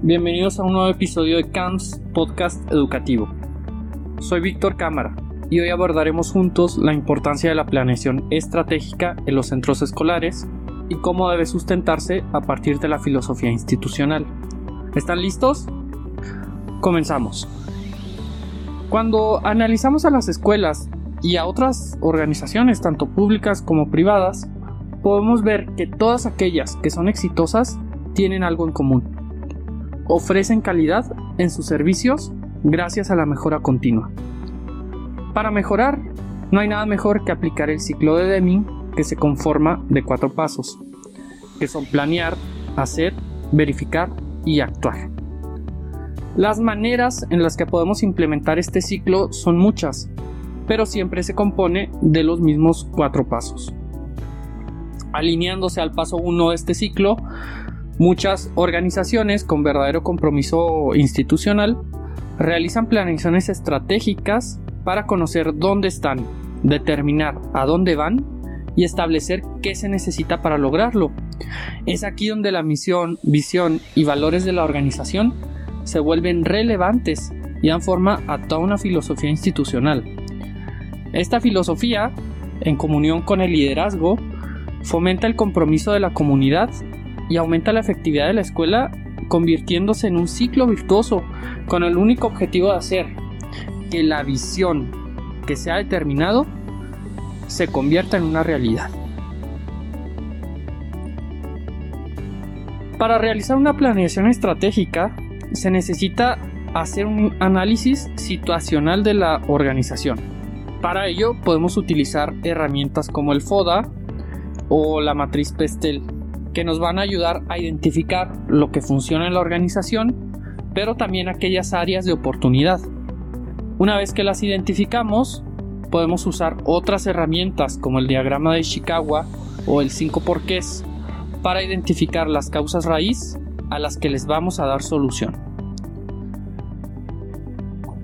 Bienvenidos a un nuevo episodio de CAMS Podcast Educativo. Soy Víctor Cámara y hoy abordaremos juntos la importancia de la planeación estratégica en los centros escolares y cómo debe sustentarse a partir de la filosofía institucional. ¿Están listos? Comenzamos. Cuando analizamos a las escuelas y a otras organizaciones, tanto públicas como privadas, podemos ver que todas aquellas que son exitosas tienen algo en común. Ofrecen calidad en sus servicios gracias a la mejora continua. Para mejorar, no hay nada mejor que aplicar el ciclo de Deming que se conforma de cuatro pasos, que son planear, hacer, verificar y actuar. Las maneras en las que podemos implementar este ciclo son muchas, pero siempre se compone de los mismos cuatro pasos. Alineándose al paso 1 de este ciclo, muchas organizaciones con verdadero compromiso institucional realizan planeaciones estratégicas para conocer dónde están, determinar a dónde van y establecer qué se necesita para lograrlo. Es aquí donde la misión, visión y valores de la organización se vuelven relevantes y dan forma a toda una filosofía institucional. Esta filosofía, en comunión con el liderazgo, fomenta el compromiso de la comunidad y aumenta la efectividad de la escuela convirtiéndose en un ciclo virtuoso con el único objetivo de hacer que la visión que se ha determinado se convierta en una realidad. Para realizar una planeación estratégica se necesita hacer un análisis situacional de la organización. Para ello podemos utilizar herramientas como el FODA o la matriz PESTEL que nos van a ayudar a identificar lo que funciona en la organización, pero también aquellas áreas de oportunidad. Una vez que las identificamos, podemos usar otras herramientas como el diagrama de Ishikawa o el 5 porqués para identificar las causas raíz a las que les vamos a dar solución.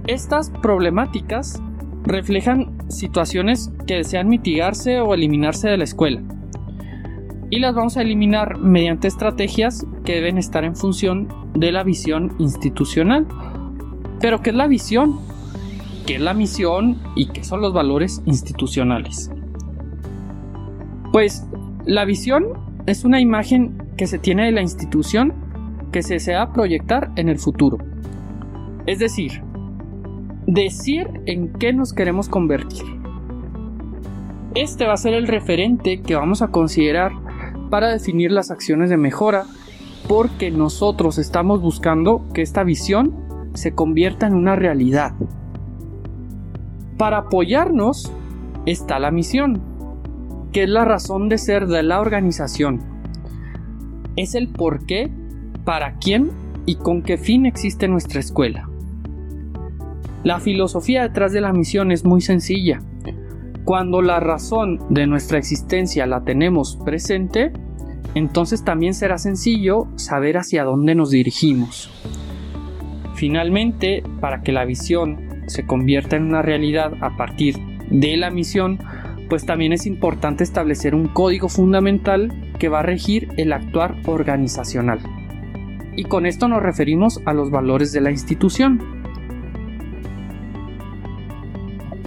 Estas problemáticas reflejan situaciones que desean mitigarse o eliminarse de la escuela y las vamos a eliminar mediante estrategias que deben estar en función de la visión institucional. Pero ¿qué es la visión? ¿Qué es la misión? ¿Y qué son los valores institucionales? Pues la visión es una imagen que se tiene de la institución que se desea proyectar en el futuro. Es decir, decir en qué nos queremos convertir. Este va a ser el referente que vamos a considerar para definir las acciones de mejora porque nosotros estamos buscando que esta visión se convierta en una realidad. Para apoyarnos está la misión, que es la razón de ser de la organización. Es el por qué, para quién y con qué fin existe nuestra escuela. La filosofía detrás de la misión es muy sencilla. Cuando la razón de nuestra existencia la tenemos presente, entonces también será sencillo saber hacia dónde nos dirigimos. Finalmente, para que la visión se convierta en una realidad a partir de la misión, pues también es importante establecer un código fundamental que va a regir el actuar organizacional. Y con esto nos referimos a los valores de la institución.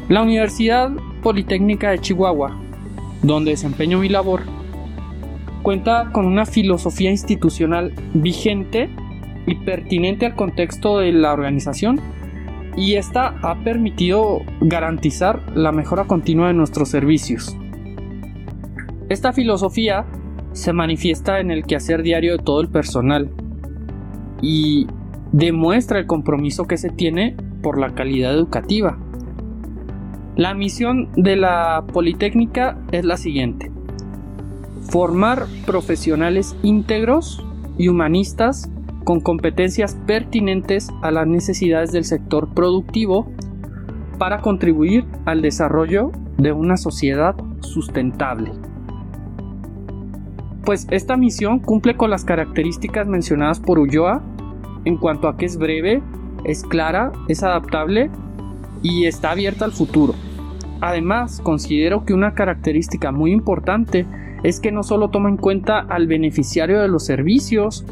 La Universidad Politécnica de Chihuahua, donde desempeño mi labor, cuenta con una filosofía institucional vigente y pertinente al contexto de la organización y esta ha permitido garantizar la mejora continua de nuestros servicios. Esta filosofía se manifiesta en el quehacer diario de todo el personal y demuestra el compromiso que se tiene por la calidad educativa. La misión de la Politécnica es la siguiente. Formar profesionales íntegros y humanistas con competencias pertinentes a las necesidades del sector productivo para contribuir al desarrollo de una sociedad sustentable. Pues esta misión cumple con las características mencionadas por Ulloa en cuanto a que es breve, es clara, es adaptable y está abierta al futuro. Además, considero que una característica muy importante es que no solo toma en cuenta al beneficiario de los servicios,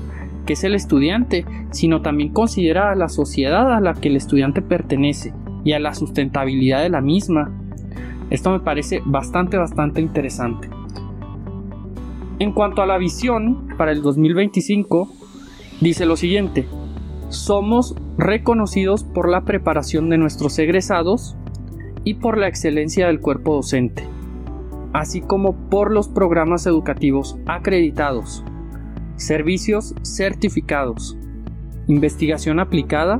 que es el estudiante, sino también considera a la sociedad a la que el estudiante pertenece y a la sustentabilidad de la misma. Esto me parece bastante, bastante interesante. En cuanto a la visión para el 2025, dice lo siguiente, somos reconocidos por la preparación de nuestros egresados y por la excelencia del cuerpo docente, así como por los programas educativos acreditados, servicios certificados, investigación aplicada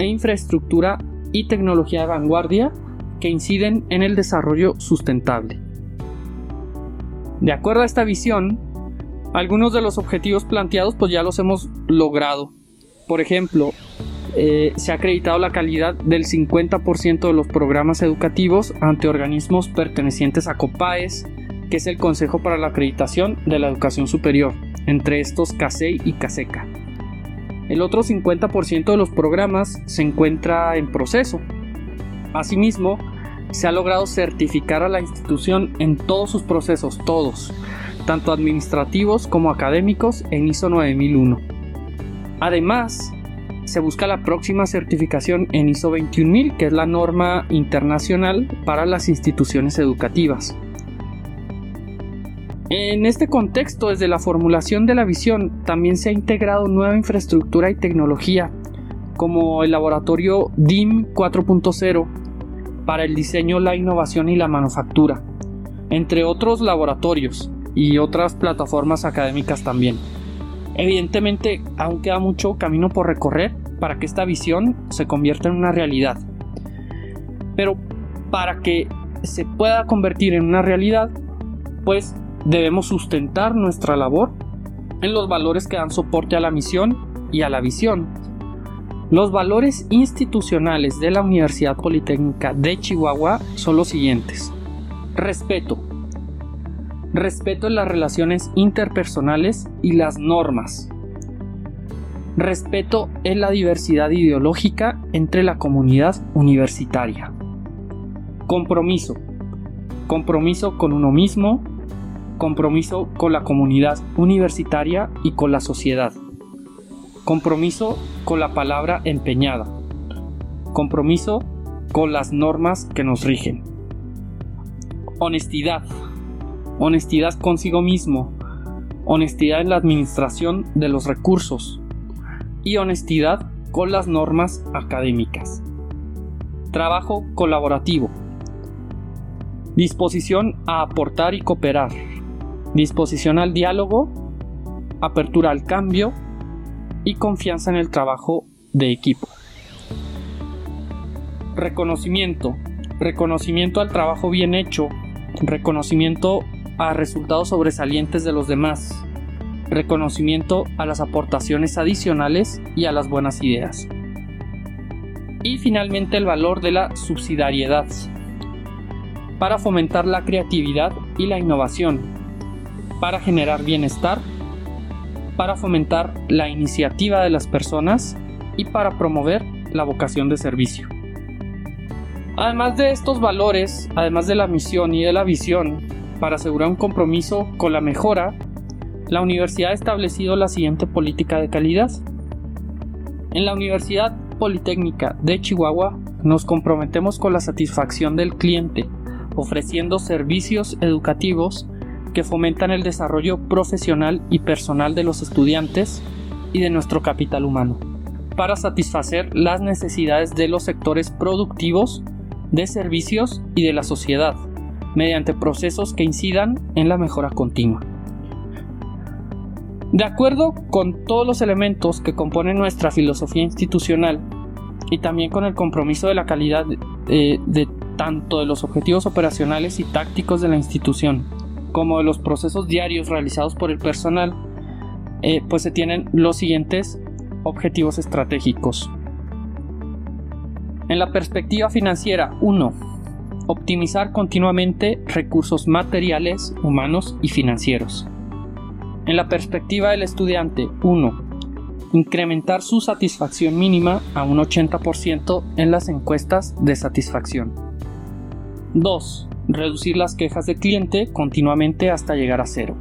e infraestructura y tecnología de vanguardia que inciden en el desarrollo sustentable. De acuerdo a esta visión, algunos de los objetivos planteados pues ya los hemos logrado. Por ejemplo, eh, se ha acreditado la calidad del 50% de los programas educativos ante organismos pertenecientes a COPAES, que es el Consejo para la Acreditación de la Educación Superior, entre estos CASEI y CASECA. El otro 50% de los programas se encuentra en proceso. Asimismo, se ha logrado certificar a la institución en todos sus procesos, todos, tanto administrativos como académicos en ISO 9001. Además, se busca la próxima certificación en ISO 21000, que es la norma internacional para las instituciones educativas. En este contexto, desde la formulación de la visión, también se ha integrado nueva infraestructura y tecnología, como el laboratorio DIM 4.0, para el diseño, la innovación y la manufactura, entre otros laboratorios y otras plataformas académicas también. Evidentemente, aún queda mucho camino por recorrer para que esta visión se convierta en una realidad. Pero para que se pueda convertir en una realidad, pues debemos sustentar nuestra labor en los valores que dan soporte a la misión y a la visión, los valores institucionales de la Universidad Politécnica de Chihuahua son los siguientes. Respeto. Respeto las relaciones interpersonales y las normas. Respeto en la diversidad ideológica entre la comunidad universitaria. Compromiso. Compromiso con uno mismo. Compromiso con la comunidad universitaria y con la sociedad. Compromiso con la palabra empeñada. Compromiso con las normas que nos rigen. Honestidad. Honestidad consigo mismo. Honestidad en la administración de los recursos. Y honestidad con las normas académicas. Trabajo colaborativo. Disposición a aportar y cooperar. Disposición al diálogo. Apertura al cambio y confianza en el trabajo de equipo. Reconocimiento. Reconocimiento al trabajo bien hecho. Reconocimiento a resultados sobresalientes de los demás. Reconocimiento a las aportaciones adicionales y a las buenas ideas. Y finalmente el valor de la subsidiariedad. Para fomentar la creatividad y la innovación. Para generar bienestar para fomentar la iniciativa de las personas y para promover la vocación de servicio. Además de estos valores, además de la misión y de la visión, para asegurar un compromiso con la mejora, la universidad ha establecido la siguiente política de calidad. En la Universidad Politécnica de Chihuahua nos comprometemos con la satisfacción del cliente, ofreciendo servicios educativos que fomentan el desarrollo profesional y personal de los estudiantes y de nuestro capital humano, para satisfacer las necesidades de los sectores productivos, de servicios y de la sociedad, mediante procesos que incidan en la mejora continua. De acuerdo con todos los elementos que componen nuestra filosofía institucional y también con el compromiso de la calidad de, de tanto de los objetivos operacionales y tácticos de la institución, como de los procesos diarios realizados por el personal, eh, pues se tienen los siguientes objetivos estratégicos. En la perspectiva financiera, 1. Optimizar continuamente recursos materiales, humanos y financieros. En la perspectiva del estudiante, 1. Incrementar su satisfacción mínima a un 80% en las encuestas de satisfacción. 2 reducir las quejas de cliente continuamente hasta llegar a cero.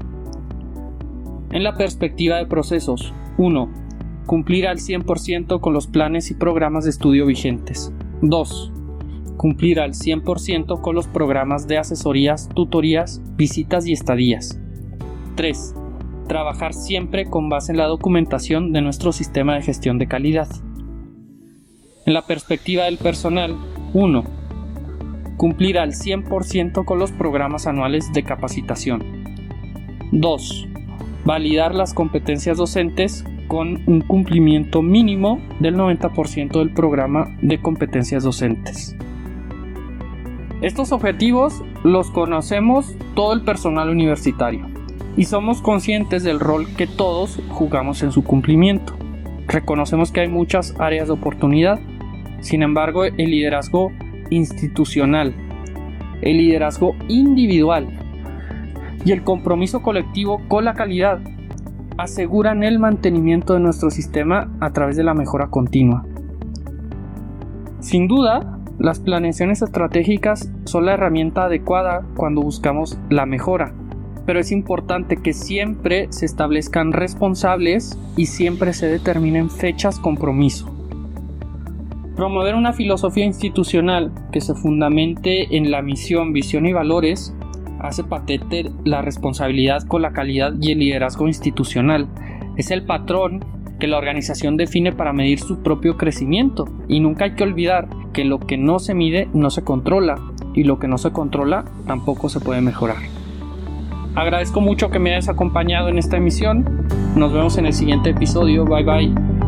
En la perspectiva de procesos, 1. Cumplir al 100% con los planes y programas de estudio vigentes. 2. Cumplir al 100% con los programas de asesorías, tutorías, visitas y estadías. 3. Trabajar siempre con base en la documentación de nuestro sistema de gestión de calidad. En la perspectiva del personal, 1. Cumplir al 100% con los programas anuales de capacitación. 2. Validar las competencias docentes con un cumplimiento mínimo del 90% del programa de competencias docentes. Estos objetivos los conocemos todo el personal universitario y somos conscientes del rol que todos jugamos en su cumplimiento. Reconocemos que hay muchas áreas de oportunidad, sin embargo el liderazgo institucional, el liderazgo individual y el compromiso colectivo con la calidad aseguran el mantenimiento de nuestro sistema a través de la mejora continua. Sin duda, las planeaciones estratégicas son la herramienta adecuada cuando buscamos la mejora, pero es importante que siempre se establezcan responsables y siempre se determinen fechas compromiso. Promover una filosofía institucional que se fundamente en la misión, visión y valores hace patente la responsabilidad con la calidad y el liderazgo institucional. Es el patrón que la organización define para medir su propio crecimiento. Y nunca hay que olvidar que lo que no se mide no se controla y lo que no se controla tampoco se puede mejorar. Agradezco mucho que me hayas acompañado en esta emisión. Nos vemos en el siguiente episodio. Bye bye.